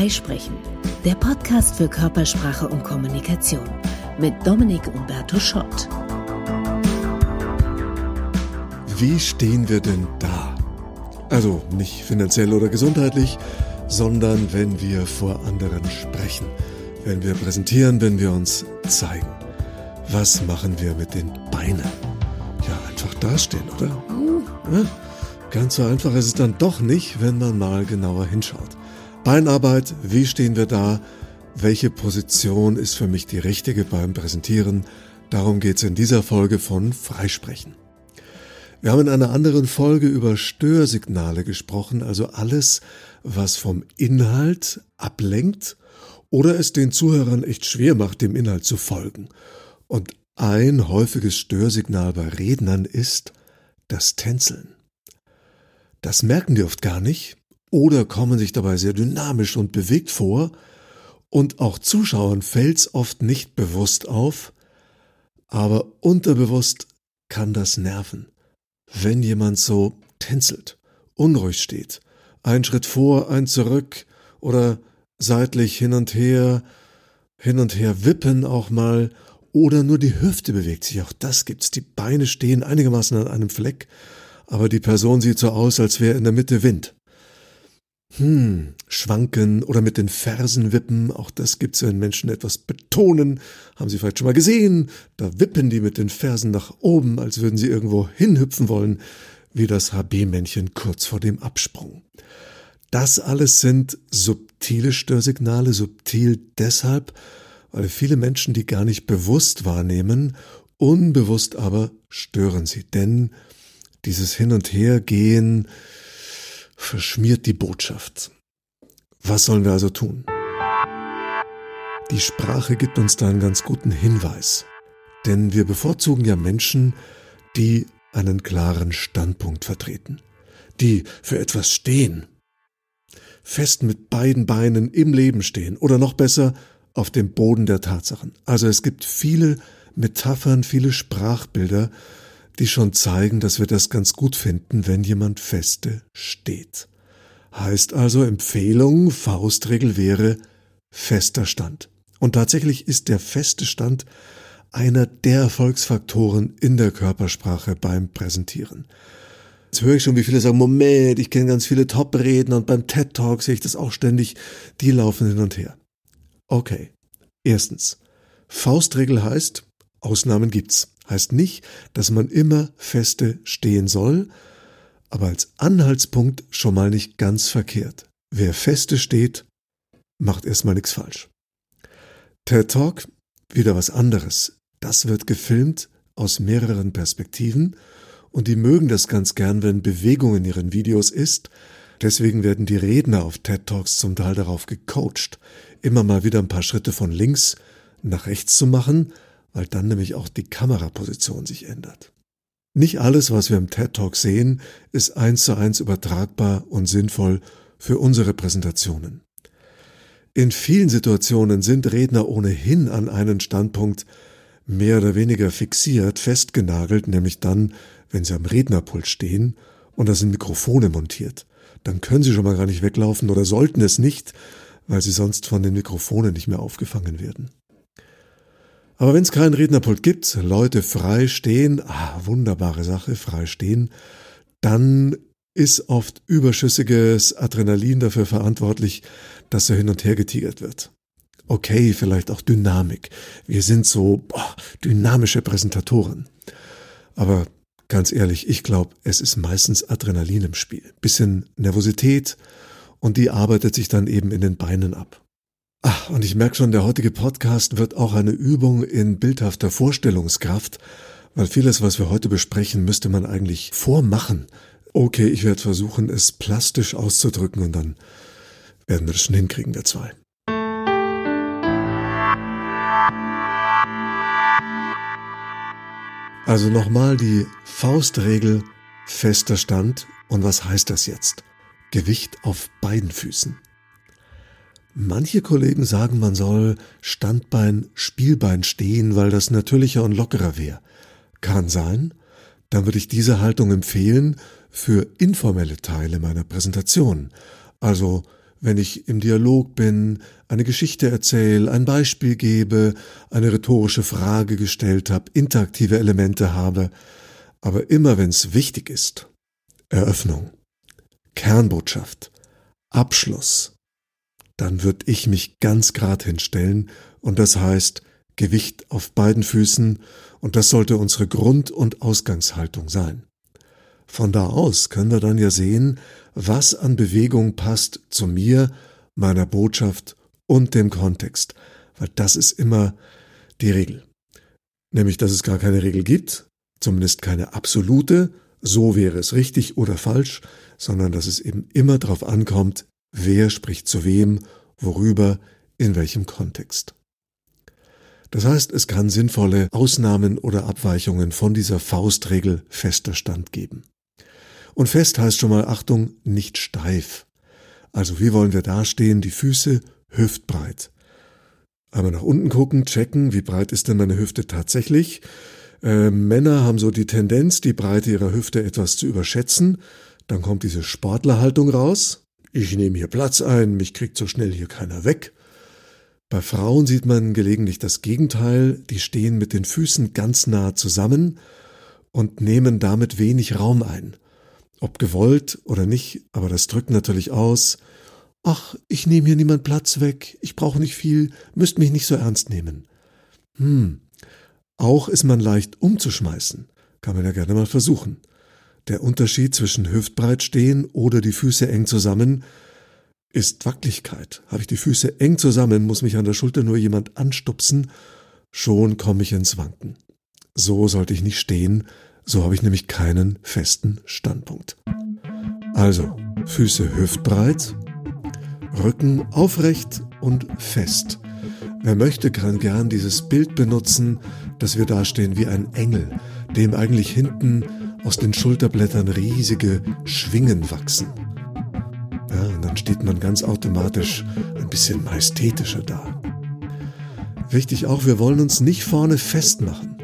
Freisprechen, der Podcast für Körpersprache und Kommunikation mit Dominik Umberto Schott. Wie stehen wir denn da? Also nicht finanziell oder gesundheitlich, sondern wenn wir vor anderen sprechen, wenn wir präsentieren, wenn wir uns zeigen. Was machen wir mit den Beinen? Ja, einfach dastehen, oder? Ja, ganz so einfach ist es dann doch nicht, wenn man mal genauer hinschaut. Beinarbeit, wie stehen wir da? Welche Position ist für mich die richtige beim Präsentieren? Darum geht es in dieser Folge von Freisprechen. Wir haben in einer anderen Folge über Störsignale gesprochen, also alles, was vom Inhalt ablenkt oder es den Zuhörern echt schwer macht, dem Inhalt zu folgen. Und ein häufiges Störsignal bei Rednern ist das Tänzeln. Das merken die oft gar nicht oder kommen sich dabei sehr dynamisch und bewegt vor, und auch Zuschauern fällt's oft nicht bewusst auf, aber unterbewusst kann das nerven, wenn jemand so tänzelt, unruhig steht, ein Schritt vor, ein zurück oder seitlich hin und her, hin und her wippen auch mal. Oder nur die Hüfte bewegt sich, auch das gibt's. Die Beine stehen einigermaßen an einem Fleck, aber die Person sieht so aus, als wäre in der Mitte Wind. Hm, schwanken oder mit den Fersen wippen, auch das gibt's, wenn Menschen etwas betonen. Haben Sie vielleicht schon mal gesehen? Da wippen die mit den Fersen nach oben, als würden sie irgendwo hinhüpfen wollen, wie das HB-Männchen kurz vor dem Absprung. Das alles sind subtile Störsignale, subtil deshalb, weil viele Menschen die gar nicht bewusst wahrnehmen, unbewusst aber stören sie, denn dieses Hin und Her gehen verschmiert die Botschaft. Was sollen wir also tun? Die Sprache gibt uns da einen ganz guten Hinweis, denn wir bevorzugen ja Menschen, die einen klaren Standpunkt vertreten, die für etwas stehen, fest mit beiden Beinen im Leben stehen oder noch besser auf dem Boden der Tatsachen. Also es gibt viele Metaphern, viele Sprachbilder, die schon zeigen, dass wir das ganz gut finden, wenn jemand feste steht. Heißt also Empfehlung, Faustregel wäre fester Stand. Und tatsächlich ist der feste Stand einer der Erfolgsfaktoren in der Körpersprache beim Präsentieren. Jetzt höre ich schon, wie viele sagen, Moment, ich kenne ganz viele Top-Redner und beim TED Talk sehe ich das auch ständig, die laufen hin und her. Okay. Erstens. Faustregel heißt, Ausnahmen gibt's. Heißt nicht, dass man immer feste stehen soll, aber als Anhaltspunkt schon mal nicht ganz verkehrt. Wer feste steht, macht erstmal nichts falsch. TED Talk, wieder was anderes. Das wird gefilmt aus mehreren Perspektiven und die mögen das ganz gern, wenn Bewegung in ihren Videos ist. Deswegen werden die Redner auf TED Talks zum Teil darauf gecoacht, immer mal wieder ein paar Schritte von links nach rechts zu machen, weil dann nämlich auch die Kameraposition sich ändert. Nicht alles, was wir im TED Talk sehen, ist eins zu eins übertragbar und sinnvoll für unsere Präsentationen. In vielen Situationen sind Redner ohnehin an einen Standpunkt mehr oder weniger fixiert, festgenagelt, nämlich dann, wenn sie am Rednerpult stehen und da sind Mikrofone montiert. Dann können sie schon mal gar nicht weglaufen oder sollten es nicht, weil sie sonst von den Mikrofonen nicht mehr aufgefangen werden. Aber wenn es keinen Rednerpult gibt, Leute frei stehen, ah, wunderbare Sache, frei stehen, dann ist oft überschüssiges Adrenalin dafür verantwortlich, dass so hin und her getigert wird. Okay, vielleicht auch Dynamik. Wir sind so boah, dynamische Präsentatoren. Aber ganz ehrlich, ich glaube, es ist meistens Adrenalin im Spiel. Bisschen Nervosität und die arbeitet sich dann eben in den Beinen ab. Ach, und ich merke schon, der heutige Podcast wird auch eine Übung in bildhafter Vorstellungskraft, weil vieles, was wir heute besprechen, müsste man eigentlich vormachen. Okay, ich werde versuchen, es plastisch auszudrücken und dann werden wir das schon hinkriegen, wir zwei. Also nochmal die Faustregel fester Stand. Und was heißt das jetzt? Gewicht auf beiden Füßen. Manche Kollegen sagen, man soll Standbein, Spielbein stehen, weil das natürlicher und lockerer wäre. Kann sein. Dann würde ich diese Haltung empfehlen für informelle Teile meiner Präsentation. Also, wenn ich im Dialog bin, eine Geschichte erzähle, ein Beispiel gebe, eine rhetorische Frage gestellt habe, interaktive Elemente habe, aber immer wenn es wichtig ist, Eröffnung, Kernbotschaft, Abschluss, dann würde ich mich ganz grad hinstellen und das heißt Gewicht auf beiden Füßen und das sollte unsere Grund- und Ausgangshaltung sein. Von da aus können wir dann ja sehen, was an Bewegung passt zu mir, meiner Botschaft und dem Kontext, weil das ist immer die Regel. Nämlich, dass es gar keine Regel gibt, zumindest keine absolute, so wäre es richtig oder falsch, sondern dass es eben immer darauf ankommt, wer spricht zu wem, worüber, in welchem Kontext. Das heißt, es kann sinnvolle Ausnahmen oder Abweichungen von dieser Faustregel fester Stand geben. Und fest heißt schon mal Achtung, nicht steif. Also wie wollen wir dastehen? Die Füße hüftbreit. Einmal nach unten gucken, checken, wie breit ist denn meine Hüfte tatsächlich. Äh, Männer haben so die Tendenz, die Breite ihrer Hüfte etwas zu überschätzen. Dann kommt diese Sportlerhaltung raus. Ich nehme hier Platz ein, mich kriegt so schnell hier keiner weg. Bei Frauen sieht man gelegentlich das Gegenteil, die stehen mit den Füßen ganz nah zusammen und nehmen damit wenig Raum ein. Ob gewollt oder nicht, aber das drückt natürlich aus. Ach, ich nehme hier niemand Platz weg, ich brauche nicht viel, müsst mich nicht so ernst nehmen. Hm. Auch ist man leicht umzuschmeißen, kann man ja gerne mal versuchen. Der Unterschied zwischen hüftbreit stehen oder die Füße eng zusammen ist Wackeligkeit. Habe ich die Füße eng zusammen, muss mich an der Schulter nur jemand anstupsen, schon komme ich ins Wanken. So sollte ich nicht stehen, so habe ich nämlich keinen festen Standpunkt. Also, Füße hüftbreit, Rücken aufrecht und fest. Wer möchte, kann gern dieses Bild benutzen, dass wir dastehen wie ein Engel, dem eigentlich hinten aus den Schulterblättern riesige Schwingen wachsen. Ja, und dann steht man ganz automatisch ein bisschen majestätischer da. Wichtig auch, wir wollen uns nicht vorne festmachen,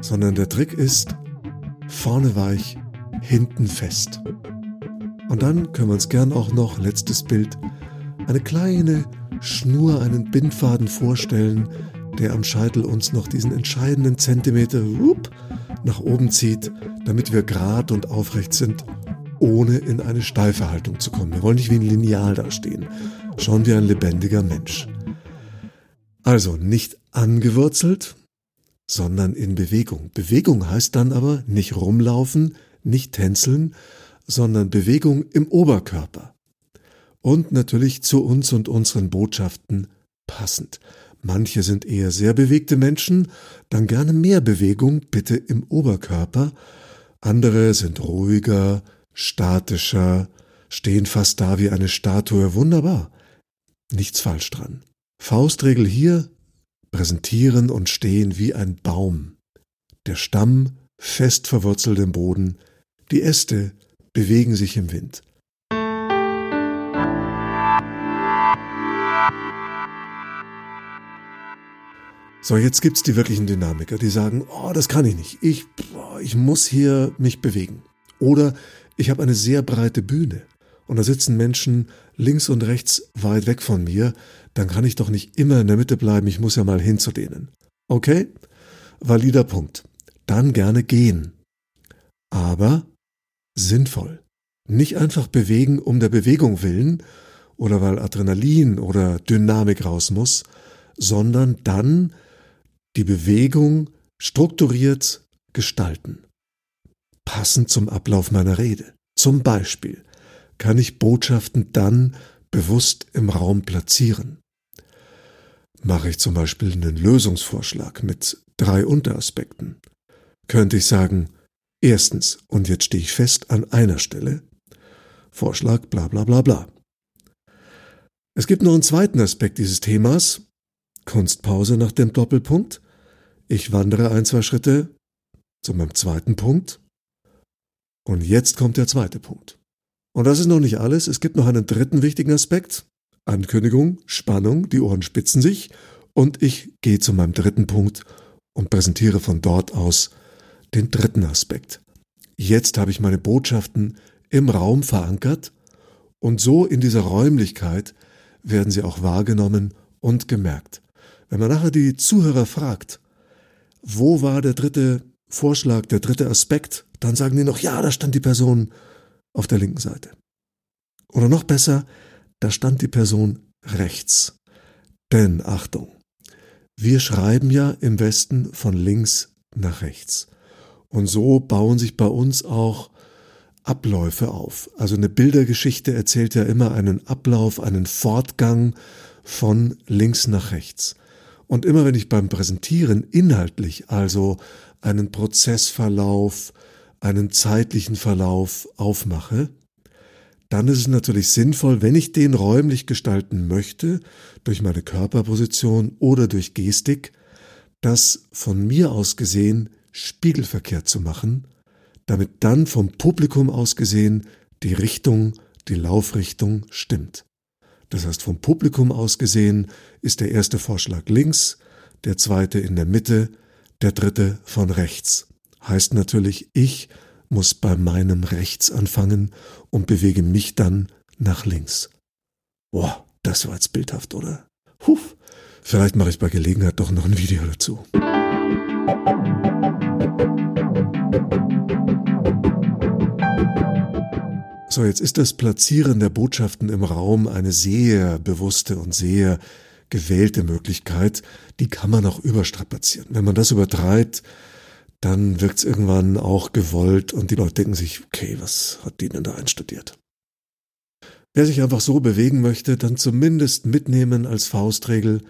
sondern der Trick ist, vorne weich, hinten fest. Und dann können wir uns gern auch noch, letztes Bild, eine kleine Schnur, einen Bindfaden vorstellen, der am Scheitel uns noch diesen entscheidenden Zentimeter whoop, nach oben zieht, damit wir gerade und aufrecht sind ohne in eine steife Haltung zu kommen. Wir wollen nicht wie ein Lineal dastehen. Schauen wir ein lebendiger Mensch. Also nicht angewurzelt, sondern in Bewegung. Bewegung heißt dann aber nicht rumlaufen, nicht tänzeln, sondern Bewegung im Oberkörper. Und natürlich zu uns und unseren Botschaften passend. Manche sind eher sehr bewegte Menschen, dann gerne mehr Bewegung, bitte im Oberkörper. Andere sind ruhiger, statischer, stehen fast da wie eine Statue. Wunderbar. Nichts falsch dran. Faustregel hier, präsentieren und stehen wie ein Baum. Der Stamm fest verwurzelt im Boden, die Äste bewegen sich im Wind. So, jetzt gibt's die wirklichen Dynamiker, die sagen, oh, das kann ich nicht. Ich, ich muss hier mich bewegen. Oder ich habe eine sehr breite Bühne und da sitzen Menschen links und rechts weit weg von mir, dann kann ich doch nicht immer in der Mitte bleiben, ich muss ja mal hin zu denen. Okay? Valider Punkt. Dann gerne gehen. Aber sinnvoll. Nicht einfach bewegen um der Bewegung willen oder weil Adrenalin oder Dynamik raus muss, sondern dann die Bewegung strukturiert gestalten passend zum Ablauf meiner Rede. Zum Beispiel kann ich Botschaften dann bewusst im Raum platzieren. Mache ich zum Beispiel einen Lösungsvorschlag mit drei Unteraspekten, könnte ich sagen, erstens, und jetzt stehe ich fest an einer Stelle, Vorschlag bla bla bla bla. Es gibt noch einen zweiten Aspekt dieses Themas, Kunstpause nach dem Doppelpunkt. Ich wandere ein, zwei Schritte zu meinem zweiten Punkt und jetzt kommt der zweite Punkt. Und das ist noch nicht alles. Es gibt noch einen dritten wichtigen Aspekt. Ankündigung, Spannung, die Ohren spitzen sich. Und ich gehe zu meinem dritten Punkt und präsentiere von dort aus den dritten Aspekt. Jetzt habe ich meine Botschaften im Raum verankert Und so in dieser Räumlichkeit werden sie auch wahrgenommen und gemerkt. Wenn man nachher die Zuhörer fragt, wo war der dritte Vorschlag, der dritte Aspekt, dann sagen die noch, ja, da stand die Person auf der linken Seite. Oder noch besser, da stand die Person rechts. Denn Achtung, wir schreiben ja im Westen von links nach rechts. Und so bauen sich bei uns auch Abläufe auf. Also eine Bildergeschichte erzählt ja immer einen Ablauf, einen Fortgang von links nach rechts. Und immer wenn ich beim Präsentieren inhaltlich also einen Prozessverlauf, einen zeitlichen Verlauf aufmache, dann ist es natürlich sinnvoll, wenn ich den räumlich gestalten möchte, durch meine Körperposition oder durch Gestik, das von mir aus gesehen spiegelverkehrt zu machen, damit dann vom Publikum aus gesehen die Richtung, die Laufrichtung stimmt. Das heißt, vom Publikum aus gesehen ist der erste Vorschlag links, der zweite in der Mitte, der dritte von rechts. Heißt natürlich, ich muss bei meinem rechts anfangen und bewege mich dann nach links. Boah, das war jetzt bildhaft, oder? Huf. Vielleicht mache ich bei Gelegenheit doch noch ein Video dazu. So, jetzt ist das Platzieren der Botschaften im Raum eine sehr bewusste und sehr gewählte Möglichkeit. Die kann man auch überstrapazieren. Wenn man das übertreibt, dann wirkt es irgendwann auch gewollt und die Leute denken sich, okay, was hat die denn da einstudiert? Wer sich einfach so bewegen möchte, dann zumindest mitnehmen als Faustregel,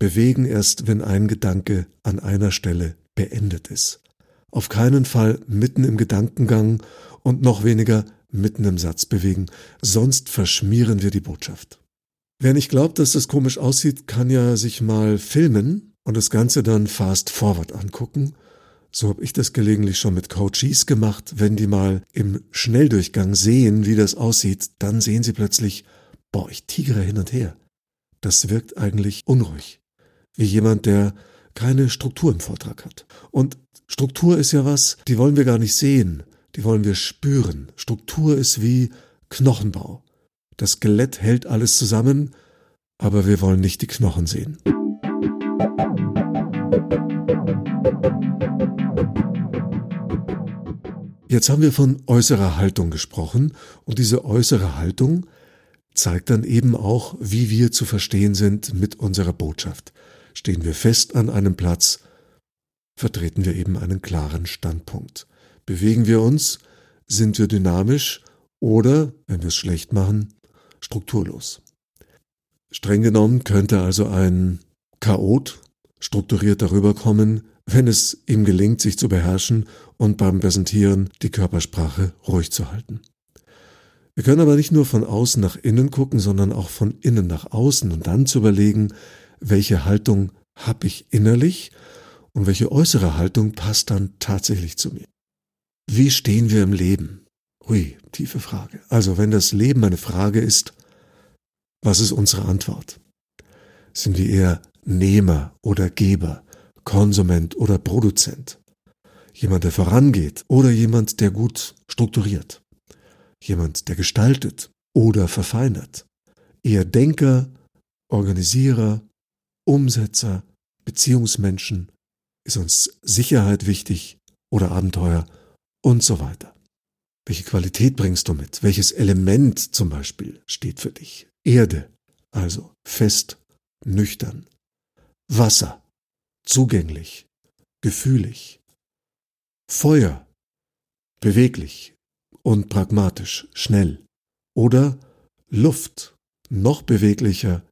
bewegen erst, wenn ein Gedanke an einer Stelle beendet ist. Auf keinen Fall mitten im Gedankengang und noch weniger mitten im Satz bewegen, sonst verschmieren wir die Botschaft. Wer nicht glaubt, dass das komisch aussieht, kann ja sich mal filmen und das Ganze dann fast forward angucken so habe ich das gelegentlich schon mit Coaches gemacht. Wenn die mal im Schnelldurchgang sehen, wie das aussieht, dann sehen sie plötzlich, boah, ich tigere hin und her. Das wirkt eigentlich unruhig. Wie jemand, der keine Struktur im Vortrag hat. Und Struktur ist ja was, die wollen wir gar nicht sehen, die wollen wir spüren. Struktur ist wie Knochenbau. Das Skelett hält alles zusammen, aber wir wollen nicht die Knochen sehen. Jetzt haben wir von äußerer Haltung gesprochen und diese äußere Haltung zeigt dann eben auch, wie wir zu verstehen sind mit unserer Botschaft. Stehen wir fest an einem Platz, vertreten wir eben einen klaren Standpunkt. Bewegen wir uns, sind wir dynamisch oder, wenn wir es schlecht machen, strukturlos. Streng genommen könnte also ein Chaot strukturiert darüber kommen, wenn es ihm gelingt, sich zu beherrschen und beim Präsentieren die Körpersprache ruhig zu halten. Wir können aber nicht nur von außen nach innen gucken, sondern auch von innen nach außen und dann zu überlegen, welche Haltung habe ich innerlich und welche äußere Haltung passt dann tatsächlich zu mir. Wie stehen wir im Leben? Hui, tiefe Frage. Also wenn das Leben eine Frage ist, was ist unsere Antwort? Sind wir eher Nehmer oder Geber? Konsument oder Produzent. Jemand, der vorangeht oder jemand, der gut strukturiert. Jemand, der gestaltet oder verfeinert. Eher Denker, Organisierer, Umsetzer, Beziehungsmenschen. Ist uns Sicherheit wichtig oder Abenteuer und so weiter. Welche Qualität bringst du mit? Welches Element zum Beispiel steht für dich? Erde, also fest, nüchtern. Wasser, zugänglich, gefühlig. Feuer, beweglich und pragmatisch, schnell. Oder Luft, noch beweglicher,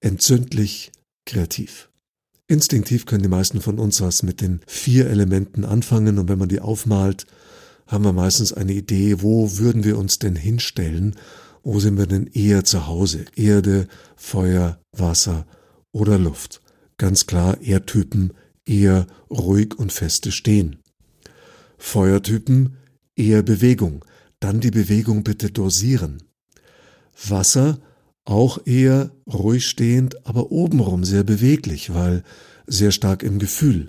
entzündlich, kreativ. Instinktiv können die meisten von uns was mit den vier Elementen anfangen und wenn man die aufmalt, haben wir meistens eine Idee, wo würden wir uns denn hinstellen, wo sind wir denn eher zu Hause? Erde, Feuer, Wasser oder Luft ganz klar Erdtypen eher ruhig und feste stehen. Feuertypen eher Bewegung, dann die Bewegung bitte dosieren. Wasser auch eher ruhig stehend, aber obenrum sehr beweglich, weil sehr stark im Gefühl.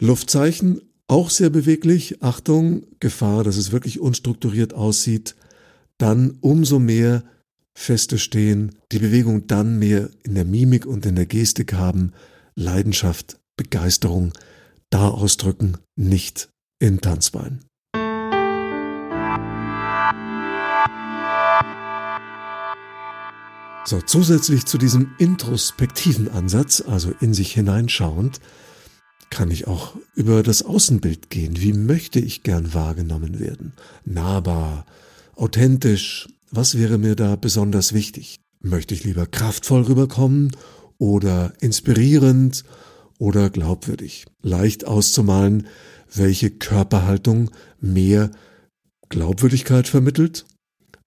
Luftzeichen auch sehr beweglich. Achtung, Gefahr, dass es wirklich unstrukturiert aussieht. dann umso mehr feste stehen, die Bewegung dann mehr in der Mimik und in der Gestik haben, Leidenschaft, Begeisterung da ausdrücken, nicht in Tanzbein. So, zusätzlich zu diesem introspektiven Ansatz, also in sich hineinschauend, kann ich auch über das Außenbild gehen. Wie möchte ich gern wahrgenommen werden? Nahbar, authentisch. Was wäre mir da besonders wichtig? Möchte ich lieber kraftvoll rüberkommen oder inspirierend oder glaubwürdig? Leicht auszumalen, welche Körperhaltung mehr Glaubwürdigkeit vermittelt,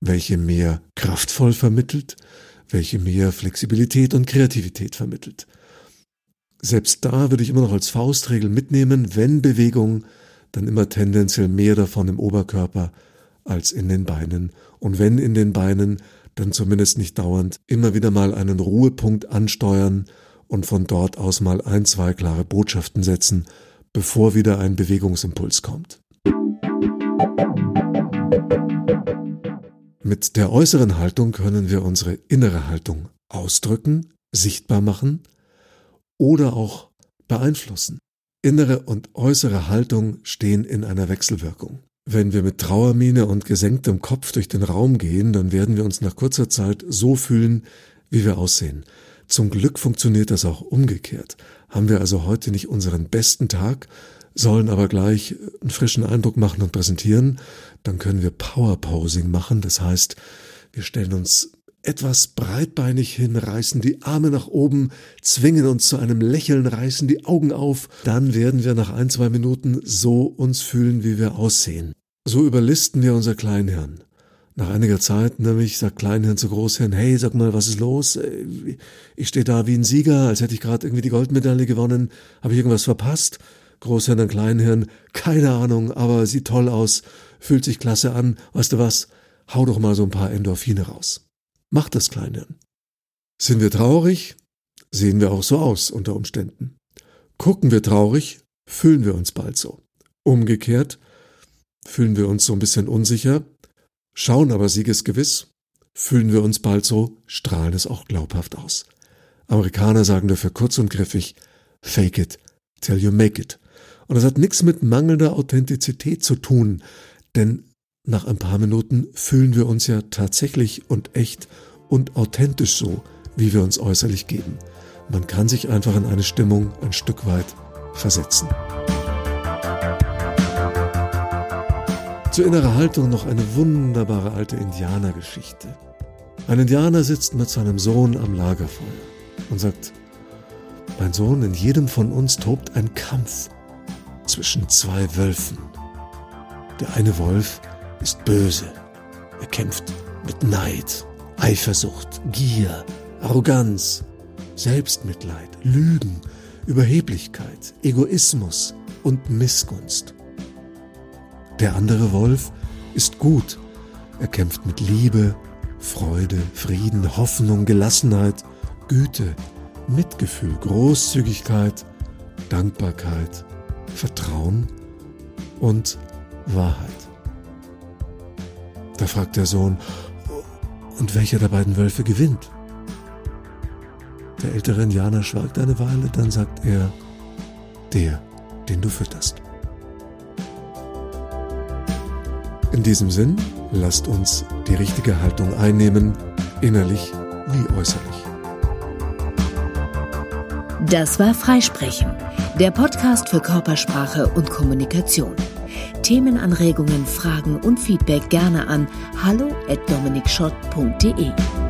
welche mehr kraftvoll vermittelt, welche mehr Flexibilität und Kreativität vermittelt. Selbst da würde ich immer noch als Faustregel mitnehmen, wenn Bewegung, dann immer tendenziell mehr davon im Oberkörper als in den Beinen. Und wenn in den Beinen, dann zumindest nicht dauernd immer wieder mal einen Ruhepunkt ansteuern und von dort aus mal ein, zwei klare Botschaften setzen, bevor wieder ein Bewegungsimpuls kommt. Mit der äußeren Haltung können wir unsere innere Haltung ausdrücken, sichtbar machen oder auch beeinflussen. Innere und äußere Haltung stehen in einer Wechselwirkung. Wenn wir mit Trauermiene und gesenktem Kopf durch den Raum gehen, dann werden wir uns nach kurzer Zeit so fühlen, wie wir aussehen. Zum Glück funktioniert das auch umgekehrt. Haben wir also heute nicht unseren besten Tag, sollen aber gleich einen frischen Eindruck machen und präsentieren, dann können wir Powerposing machen. Das heißt, wir stellen uns etwas breitbeinig hin, reißen die Arme nach oben, zwingen uns zu einem Lächeln, reißen die Augen auf. Dann werden wir nach ein, zwei Minuten so uns fühlen, wie wir aussehen. So überlisten wir unser Kleinhirn. Nach einiger Zeit nämlich sagt Kleinhirn zu Großhirn, hey, sag mal, was ist los? Ich stehe da wie ein Sieger, als hätte ich gerade irgendwie die Goldmedaille gewonnen. Habe ich irgendwas verpasst? Großhirn Kleinhirn, keine Ahnung, aber sieht toll aus, fühlt sich klasse an. Weißt du was? Hau doch mal so ein paar Endorphine raus. Mach das, Kleinhirn. Sind wir traurig? Sehen wir auch so aus unter Umständen. Gucken wir traurig? Fühlen wir uns bald so. Umgekehrt fühlen wir uns so ein bisschen unsicher, Schauen aber siegesgewiss, fühlen wir uns bald so, strahlen es auch glaubhaft aus. Amerikaner sagen dafür kurz und griffig, fake it till you make it. Und das hat nichts mit mangelnder Authentizität zu tun, denn nach ein paar Minuten fühlen wir uns ja tatsächlich und echt und authentisch so, wie wir uns äußerlich geben. Man kann sich einfach in eine Stimmung ein Stück weit versetzen. Zur inneren Haltung noch eine wunderbare alte Indianergeschichte. Ein Indianer sitzt mit seinem Sohn am Lagerfeuer und sagt, mein Sohn, in jedem von uns tobt ein Kampf zwischen zwei Wölfen. Der eine Wolf ist böse. Er kämpft mit Neid, Eifersucht, Gier, Arroganz, Selbstmitleid, Lügen, Überheblichkeit, Egoismus und Missgunst. Der andere Wolf ist gut. Er kämpft mit Liebe, Freude, Frieden, Hoffnung, Gelassenheit, Güte, Mitgefühl, Großzügigkeit, Dankbarkeit, Vertrauen und Wahrheit. Da fragt der Sohn, und welcher der beiden Wölfe gewinnt? Der ältere Indianer schweigt eine Weile, dann sagt er, der, den du fütterst. In diesem Sinn, lasst uns die richtige Haltung einnehmen, innerlich wie äußerlich. Das war Freisprechen, der Podcast für Körpersprache und Kommunikation. Themenanregungen, Fragen und Feedback gerne an hallo@dominikschott.de.